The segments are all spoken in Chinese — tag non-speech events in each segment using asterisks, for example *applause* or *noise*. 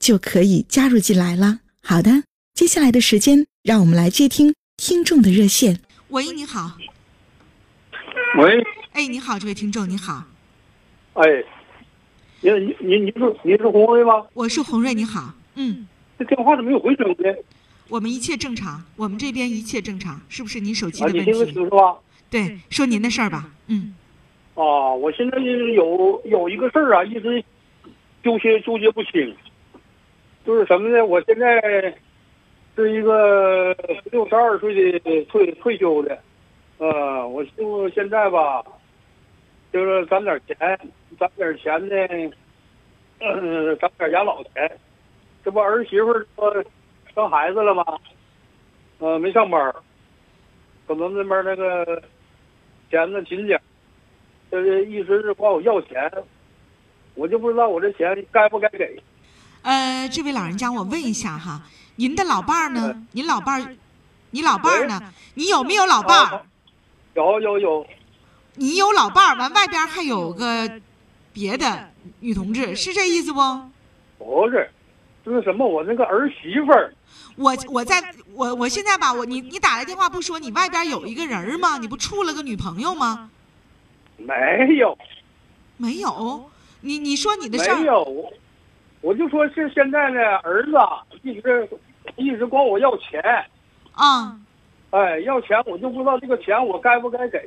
就可以加入进来了。好的，接下来的时间，让我们来接听听众的热线。喂，你好。喂。哎，你好，这位听众，你好。哎，您您您您是您是洪瑞吗？我是洪瑞，你好。嗯。这电话怎么没有回声呢？我们一切正常，我们这边一切正常，是不是您手机的问题？你听得清是吧？对，说您的事儿吧。嗯。啊，我现在有有一个事儿啊，一直纠结纠结不清，就是什么呢？我现在是一个六十二岁的退退休的，呃，我就现在吧，就是攒点钱，攒点钱呢，嗯，*clears throat* 攒点养老钱，这不儿媳妇说。生孩子了吗？呃，没上班，可能那边那个钱呢紧点，这意思是管我要钱，我就不知道我这钱该不该给。呃，这位老人家，我问一下哈，您的老伴儿呢？您老伴儿，你老伴儿呢？你有没有老伴儿？有有有。你有老伴儿，完外边还有个别的女同志，是这意思不？不是，就是什么？我那个儿媳妇儿。我我在我我现在吧，我你你打来电话不说你外边有一个人吗？你不处了个女朋友吗？没有，没有。你你说你的事儿。没有，我就说是现在呢，儿子一直一直管我要钱。啊。哎，要钱我就不知道这个钱我该不该给。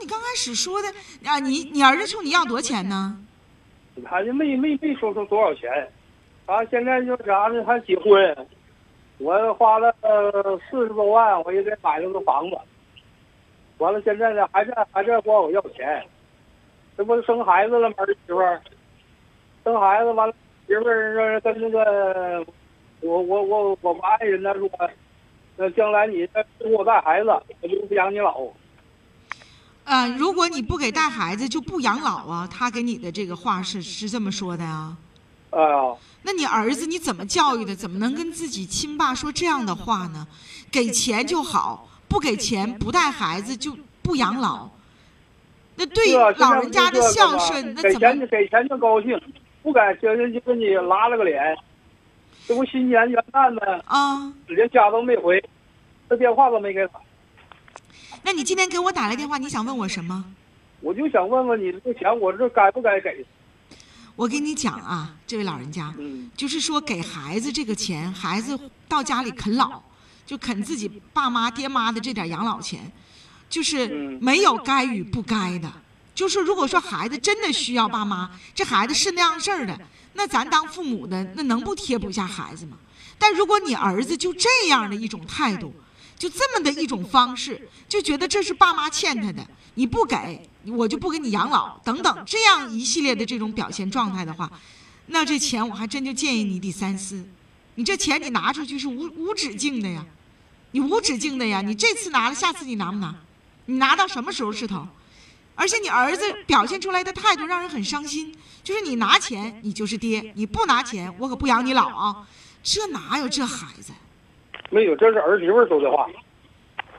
你刚开始说的啊，你你儿子冲你要多少钱呢？他就没没没说出多少钱，他现在就啥呢？他结婚。我花了四十多万，我也给买了个房子。完了，现在呢，还在还在管我要钱。这不是生孩子了吗？儿媳妇儿生孩子完了，媳妇儿跟那个我我我我爱人呢说，那将来你给我带孩子，我就不养你老。嗯，如果你不给带孩子，就不养老啊？他给你的这个话是是这么说的呀？哎呀。那你儿子你怎么教育的？怎么能跟自己亲爸说这样的话呢？给钱就好，不给钱不带孩子就不养老。那对老人家的孝顺，那怎么？给钱就给钱就高兴，不给钱人就给你拉了个脸。这不新年元旦呢，啊，连家都没回，这电话都没给打。那你今天给我打来电话，你想问我什么？我就想问问你，这钱我这该不该给？我跟你讲啊，这位老人家，就是说给孩子这个钱，孩子到家里啃老，就啃自己爸妈爹妈的这点养老钱，就是没有该与不该的。就是如果说孩子真的需要爸妈，这孩子是那样事儿的，那咱当父母的那能不贴补一下孩子吗？但如果你儿子就这样的一种态度，就这么的一种方式，就觉得这是爸妈欠他的，你不给。我就不给你养老，等等，这样一系列的这种表现状态的话，那这钱我还真就建议你得三思。你这钱你拿出去是无无止境的呀，你无止境的呀，你这次拿了，下次你拿不拿？你拿到什么时候是头？而且你儿子表现出来的态度让人很伤心，就是你拿钱你就是爹，你不拿钱我可不养你老啊！这哪有这孩子？没有，这是儿媳妇说的话。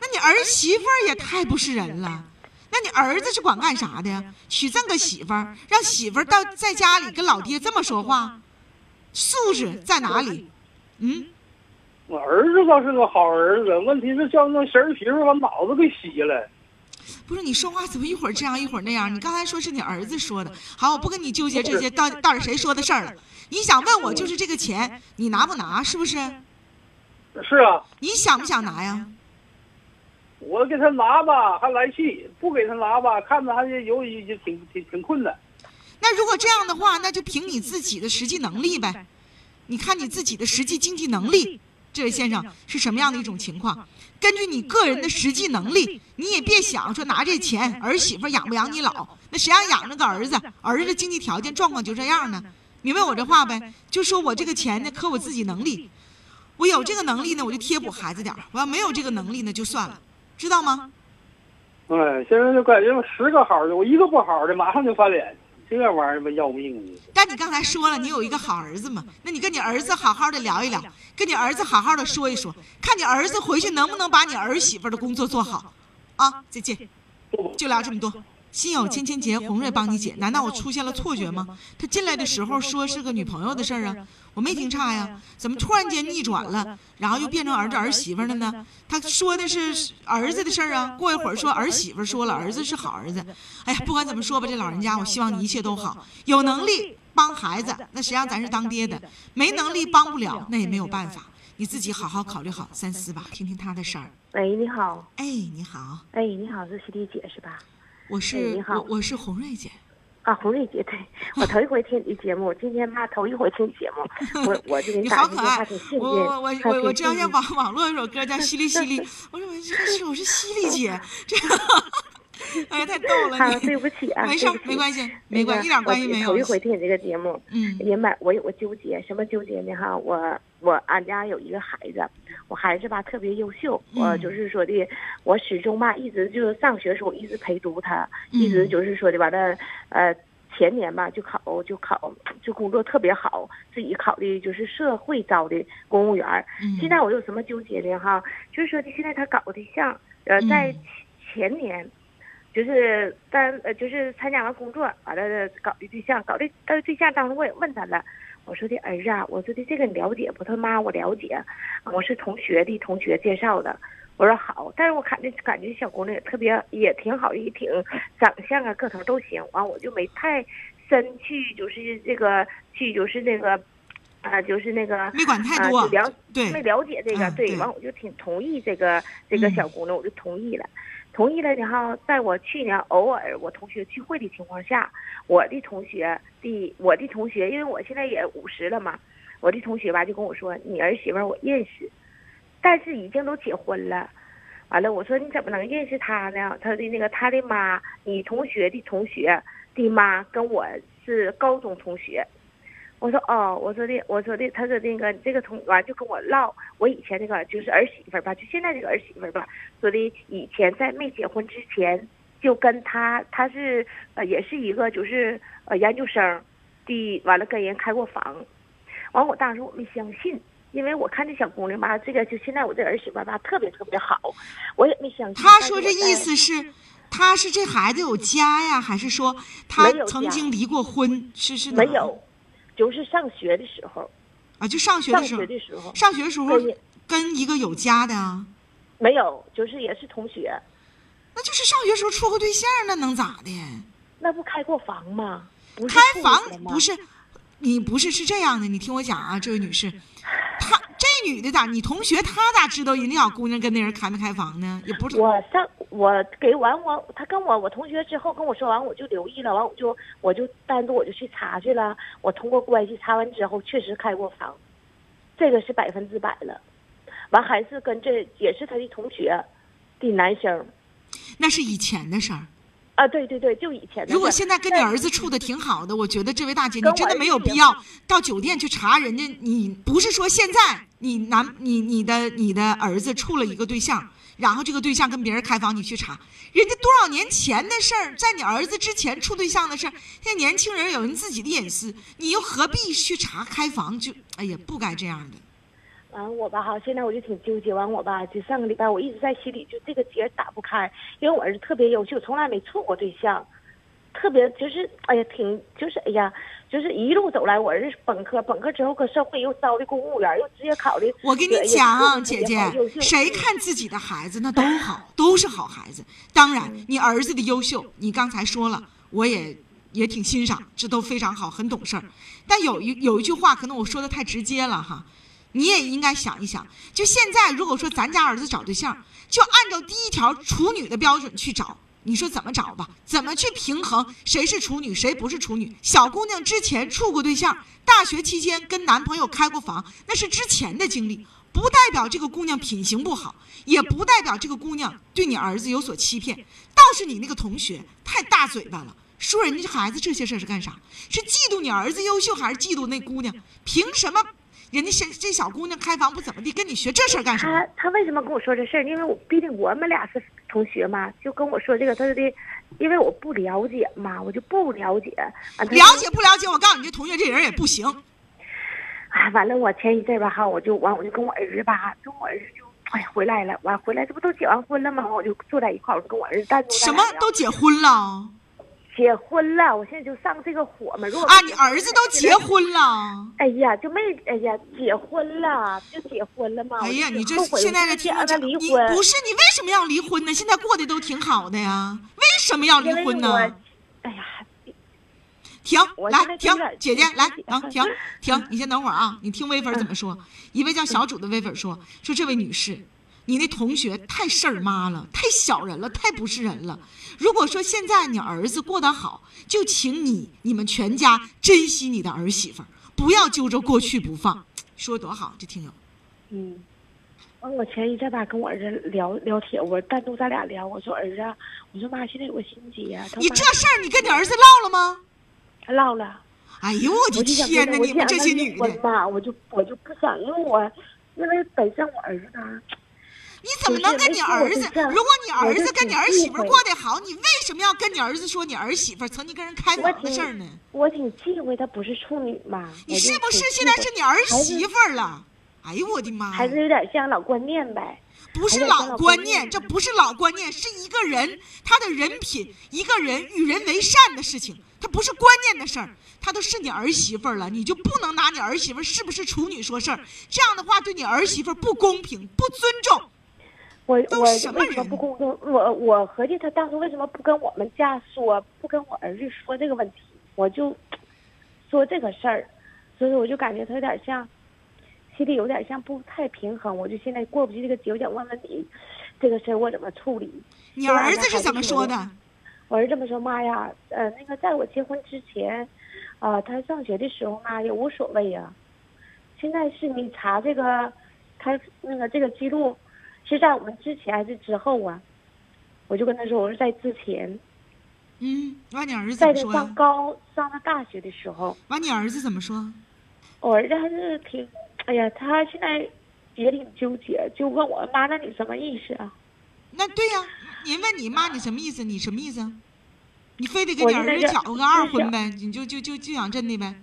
那你儿媳妇也太不是人了。那你儿子是管干啥的呀？娶这么个媳妇儿，让媳妇儿到在家里跟老爹这么说话，素质在哪里？嗯，我儿子倒是个好儿子，问题是叫那儿媳妇把脑子给洗了。不是你说话怎么一会儿这样一会儿那样？你刚才说是你儿子说的，好，我不跟你纠结这些到到底谁说的事儿了。你想问我就是这个钱，你拿不拿？是不是？是啊，你想不想拿呀？我给他拿吧，还来气；不给他拿吧，看着还是有也挺挺挺困难。那如果这样的话，那就凭你自己的实际能力呗。你看你自己的实际经济能力，这位先生是什么样的一种情况？根据你个人的实际能力，你也别想说拿这钱儿媳妇养不养你老，那谁让养着个儿子？儿子经济条件状况就这样呢？明白我这话呗？就说我这个钱呢，可我自己能力，我有这个能力呢，我就贴补孩子点儿；我要没有这个能力呢，就算了，知道吗？哎，现在就感觉十个好的，我一个不好的，马上就翻脸。这玩意儿吧，要命的。但你刚才说了，你有一个好儿子嘛？那你跟你儿子好好的聊一聊，跟你儿子好好的说一说，看你儿子回去能不能把你儿媳妇的工作做好。啊，再见，就聊这么多。心有千千结，红瑞帮你解。难道我出现了错觉吗？他进来的时候说是个女朋友的事儿啊，我没听差呀。怎么突然间逆转了，然后又变成儿子儿媳妇了呢？他说的是儿子的事儿啊，过一会儿说儿媳妇说了，儿子是好儿子。哎呀，不管怎么说吧，这老人家，我希望你一切都好。有能力帮孩子，那谁让咱是当爹的？没能力帮不了，那也没有办法。你自己好好考虑好三思吧，听听他的事儿。喂，你好。哎，你好。哎，你好，是西丽姐是吧？我是你好，我是红瑞姐。啊，红瑞姐，对我头一回听你节目，今天妈头一回听节目，*laughs* 我我就给你打个电话，挺幸运。我我我我知道现网网络有首歌叫 *laughs*《淅沥淅沥》，我说我这是我是犀利姐，这哎呀太逗了，对不起啊，没事没关系，没关系，一点关系没有。头一回听你这个节目，嗯，明白。我有个纠结，什么纠结呢？哈，我我俺家有一个孩子，我孩子吧特别优秀，我就是说的，我始终吧一直就是上学时候一直陪读他，一直就是说的，完了呃前年吧就考就考就工作特别好，自己考的就是社会招的公务员。现在我有什么纠结的哈？就是说的现在他搞对象，呃，在前年。就是单呃，就是参加完工作，完了搞的对象，搞的呃对象。当时我也问他了，我说的儿子啊，我说的这个你了解不？他妈我了解，我是同学的同学介绍的。我说好，但是我看这感觉小姑娘也特别也挺好，也挺长相啊个头都行。完我就没太深去，就是这个去就是那个啊，就是那个没管太多，了对没了解这个对。完我就挺同意这个这个小姑娘，我就同意了。同意了呢哈，在我去年偶尔我同学聚会的情况下，我的同学的我的同学，因为我现在也五十了嘛，我的同学吧就跟我说，你儿媳妇我认识，但是已经都结婚了。完了，我说你怎么能认识他呢？他的那个他的妈，你同学的同学的妈跟我是高中同学。我说哦，我说的，我说的，他说那个这个同完就跟我唠，我以前那个就是儿媳妇吧，就现在这个儿媳妇吧，说的以前在没结婚之前就跟他，他是呃也是一个就是呃研究生的，完了跟人开过房，完我当时我没相信，因为我看这小姑娘吧，这个就现在我这儿媳妇吧特别特别好，我也没相信。他说这意思是，他是这孩子有家呀，还是说他曾经离过婚？是是没有。就是上学的时候，啊，就上学的时候，上学的时候，上学时候跟一个有家的啊，没有，就是也是同学，那就是上学时候处过对象，那能咋的？那不开过房吗？开房不是，你不是是这样的，你听我讲啊，这位女士，她。这女的咋？你同学她咋知道人家小姑娘跟那人开没开房呢？也不是我上我给完我，她跟我我同学之后跟我说完，我就留意了，完我就我就单独我就去查去了。我通过关系查完之后，确实开过房，这个是百分之百了。完还是跟这也是他的同学的男生，那是以前的事儿。啊，对对对，就以前的。如果现在跟你儿子处的挺好的，我觉得这位大姐，你真的没有必要到酒店去查人家。你不是说现在你男你你的你的儿子处了一个对象，然后这个对象跟别人开房，你去查人家多少年前的事儿，在你儿子之前处对象的事儿。现在年轻人有人自己的隐私，你又何必去查开房？就哎呀，不该这样的。完我吧哈，现在我就挺纠结。完我吧，就上个礼拜我一直在心里就这个结打不开，因为我儿子特别优秀，从来没处过对象，特别就是哎呀挺就是哎呀，就是一路走来，我儿子本科，本科之后搁社会又招的公务员，又直接考的。我跟你讲，姐姐，谁看自己的孩子那都好，都是好孩子。当然，你儿子的优秀，你刚才说了，我也也挺欣赏，这都非常好，很懂事儿。但有一有一句话，可能我说的太直接了哈，你也应该想一想。就现在，如果说咱家儿子找对象，就按照第一条处女的标准去找。你说怎么找吧？怎么去平衡谁是处女，谁不是处女？小姑娘之前处过对象，大学期间跟男朋友开过房，那是之前的经历，不代表这个姑娘品行不好，也不代表这个姑娘对你儿子有所欺骗。倒是你那个同学太大嘴巴了，说人家孩子这些事儿是干啥？是嫉妒你儿子优秀，还是嫉妒那姑娘？凭什么？人家小这小姑娘开房不怎么地，跟你学这事儿干什么？他他为什么跟我说这事儿？因为我毕竟我们俩是同学嘛，就跟我说这个，他说的，因为我不了解嘛，我就不了解。了解不了解？我告诉你，这同学这人也不行。哎，完了，我前一阵吧哈，我就完，我就跟我儿子吧，跟我儿子就哎呀回来了，完回来这不都结完婚了吗？我就坐在一块儿，我就跟我儿子单独。什么都结婚了？结婚了，我现在就上这个火嘛。如果啊，你儿子都结婚了？哎呀，就没哎呀，结婚了就结婚了嘛。哎呀，你这现在这听着离婚，不是你为什么要离婚呢？现在过得都挺好的呀，为什么要离婚呢？哎呀，停，来停，姐姐来，停停 *laughs* 停，你先等会儿啊，你听微粉怎么说？一位叫小主的微粉说说这位女士。你那同学太事儿妈了，太小人了，太不是人了。如果说现在你儿子过得好，就请你你们全家珍惜你的儿媳妇儿，不要揪着过去不放。说多好，这听友。嗯，完我前一阵吧跟我儿子聊聊天，我单独咱俩聊，我说儿子，我说妈现在有个心结。你这事儿你跟你儿子唠了吗？唠了。哎呦我的天哪！你们这些女的。妈，我就我就不想，因为我因为本身我儿子呢。你怎么能跟你儿子？如果你儿子跟你儿媳妇过得好，你为什么要跟你儿子说你儿媳妇曾经跟人开房的事儿呢？我挺忌讳她不是处女嘛。你是不是现在是你儿媳妇了？哎呦我的妈！还是有点像老观念呗。不是老观念，这不是老观念，是一个人他的人品，一个人与人为善的事情，他不是观念的事儿。他都是你儿媳妇了，你就不能拿你儿媳妇是不是处女说事儿？这样的话对你儿媳妇不公平，不尊重。我我为什么不公公？我我合计他当初为什么不跟我们家说，不跟我儿子说这个问题？我就说这个事儿，所以我就感觉他有点像，心里有点像不太平衡。我就现在过不去这个节，我想问问你，这个事儿我怎么处理？你儿子是怎么说的？我儿子这么说？妈呀，呃，那个在我结婚之前，啊，他上学的时候嘛也无所谓呀。现在是你查这个，他那个这个记录。是在我们之前还是之后啊？我就跟他说，我说在之前。嗯，完你儿子怎么说上高上了大学的时候。完你儿子怎么说？我儿子还是挺，哎呀，他现在也挺纠结，就问我妈，那你什么意思啊？那对呀，您问你妈你什么意思？你什么意思？你非得给你儿子搅个二婚呗？你就就就就想真的呗？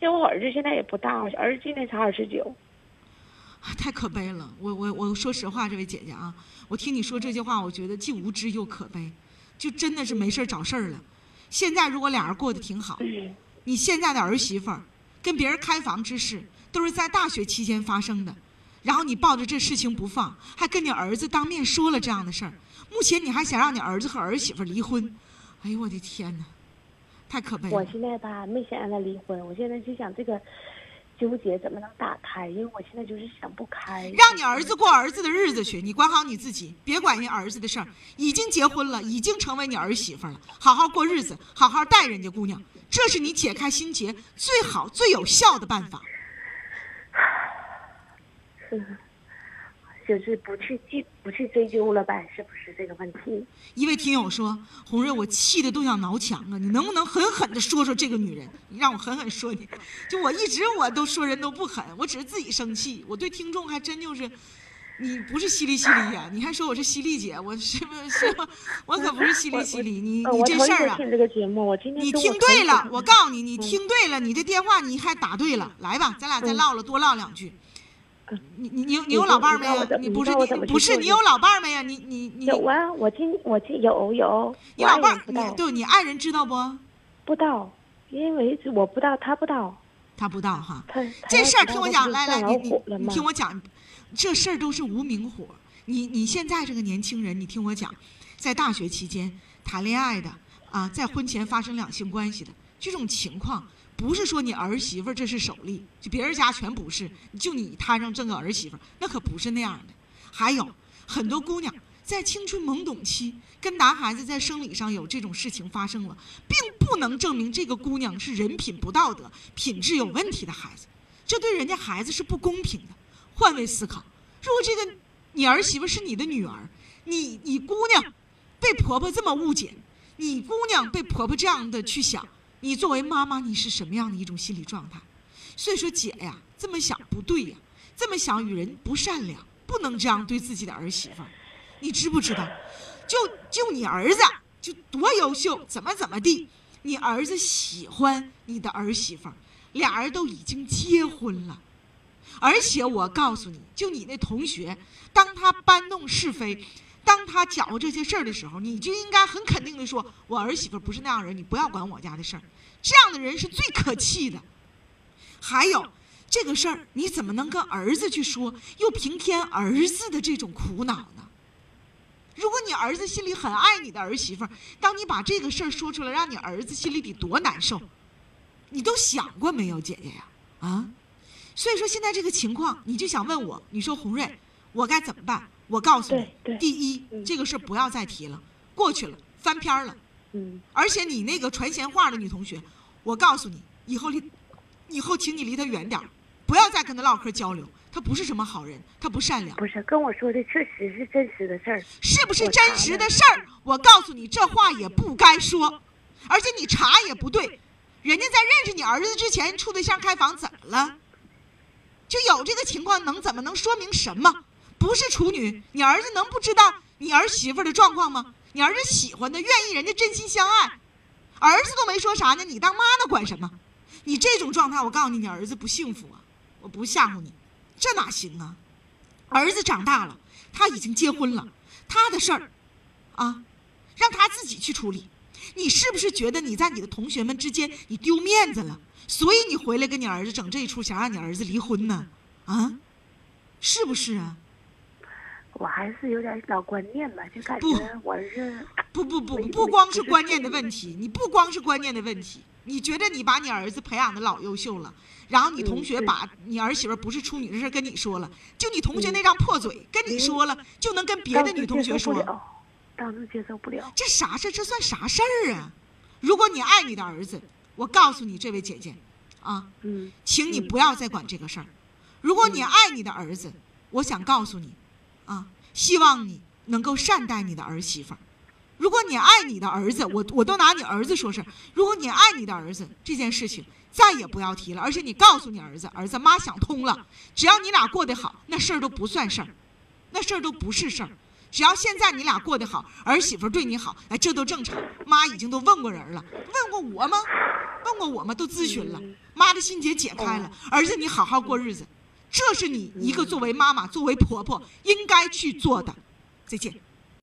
因为我儿子现在也不大，儿子今年才二十九。太可悲了，我我我说实话，这位姐姐啊，我听你说这些话，我觉得既无知又可悲，就真的是没事找事儿了。现在如果俩人过得挺好，你现在的儿媳妇儿跟别人开房之事都是在大学期间发生的，然后你抱着这事情不放，还跟你儿子当面说了这样的事儿，目前你还想让你儿子和儿媳妇离婚，哎呦我的天哪，太可悲了。我现在吧没想让他离婚，我现在就想这个。纠结怎么能打开？因为我现在就是想不开。让你儿子过儿子的日子去，你管好你自己，别管人儿子的事儿。已经结婚了，已经成为你儿媳妇了，好好过日子，好好待人家姑娘，这是你解开心结最好、最有效的办法。是。就是不去记，不去追究了呗，是不是这个问题？一位听友说：“红瑞，我气的都想挠墙啊！你能不能狠狠的说说这个女人？你让我狠狠说你。就我一直我都说人都不狠，我只是自己生气。我对听众还真就是，你不是犀利犀利呀？你还说我是犀利姐？我是不是？我可不是犀利犀利。你你这事儿啊，你听对了。我告诉你，你听对了，你这电话你还打对了。来吧，咱俩再唠唠，多唠两句。”你你你你有老伴没有？你不是你不是你有老伴没呀？你你你有啊？我今我今有有。你老伴你对你爱人知道不？不知道，因为我不知道，他不知道，他不知道哈。他这事儿听我讲，来来，你你你听我讲，这事儿都是无名火。你你现在这个年轻人，你听我讲，在大学期间谈恋爱的啊，在婚前发生两性关系的这种情况，不是说你儿媳妇这是首例，就别人家全不是，就你摊上这个儿媳妇，那可不是那样的。还有很多姑娘。在青春懵懂期，跟男孩子在生理上有这种事情发生了，并不能证明这个姑娘是人品不道德、品质有问题的孩子，这对人家孩子是不公平的。换位思考，如果这个你儿媳妇是你的女儿，你你姑娘被婆婆这么误解，你姑娘被婆婆这样的去想，你作为妈妈你是什么样的一种心理状态？所以说姐呀，这么想不对呀，这么想与人不善良，不能这样对自己的儿媳妇。你知不知道？就就你儿子就多优秀，怎么怎么地？你儿子喜欢你的儿媳妇，俩人都已经结婚了。而且我告诉你，就你那同学，当他搬弄是非，当他搅和这些事儿的时候，你就应该很肯定的说：“我儿媳妇不是那样人，你不要管我家的事儿。”这样的人是最可气的。还有这个事儿，你怎么能跟儿子去说，又平添儿子的这种苦恼呢？如果你儿子心里很爱你的儿媳妇，当你把这个事儿说出来，让你儿子心里得多难受，你都想过没有，姐姐呀？啊，所以说现在这个情况，你就想问我，你说红瑞，我该怎么办？我告诉你，第一，这个事不要再提了，过去了，翻篇了。嗯。而且你那个传闲话的女同学，我告诉你，以后离，以后请你离她远点儿，不要再跟她唠嗑交流。她不是什么好人，她不善良。不是跟我说的，确实是真实的事儿。是不是真实的事儿？我告诉你，这话也不该说，而且你查也不对。人家在认识你儿子之前处对象开房，怎么了？就有这个情况，能怎么能说明什么？不是处女，你儿子能不知道你儿媳妇的状况吗？你儿子喜欢的，愿意人家真心相爱，儿子都没说啥呢，你当妈的管什么？你这种状态，我告诉你，你儿子不幸福啊！我不吓唬你。这哪行啊！儿子长大了，他已经结婚了，他的事儿，啊，让他自己去处理。你是不是觉得你在你的同学们之间你丢面子了？所以你回来跟你儿子整这一出，想让你儿子离婚呢？啊，是不是啊？我还是有点老观念吧，就感觉我是不不不不光是观念的问题，你不光是观念的问题，你觉得你把你儿子培养的老优秀了。然后你同学把你儿媳妇不是处女的事跟你说了，就你同学那张破嘴跟你说了，就能跟别的女同学说，当时接受不了。这啥事？这算啥事儿啊？如果你爱你的儿子，我告诉你这位姐姐，啊，嗯，请你不要再管这个事儿。如果你爱你的儿子，我想告诉你，啊，希望你能够善待你的儿媳妇。如果你爱你的儿子，我我都拿你儿子说事儿。如果你爱你的儿子，这件事情。再也不要提了，而且你告诉你儿子，儿子妈想通了，只要你俩过得好，那事儿都不算事儿，那事儿都不是事儿。只要现在你俩过得好，儿媳妇对你好，哎，这都正常。妈已经都问过人了，问过我吗？问过我吗？都咨询了，妈的心结解开了。儿子，你好好过日子，这是你一个作为妈妈、作为婆婆应该去做的。再见。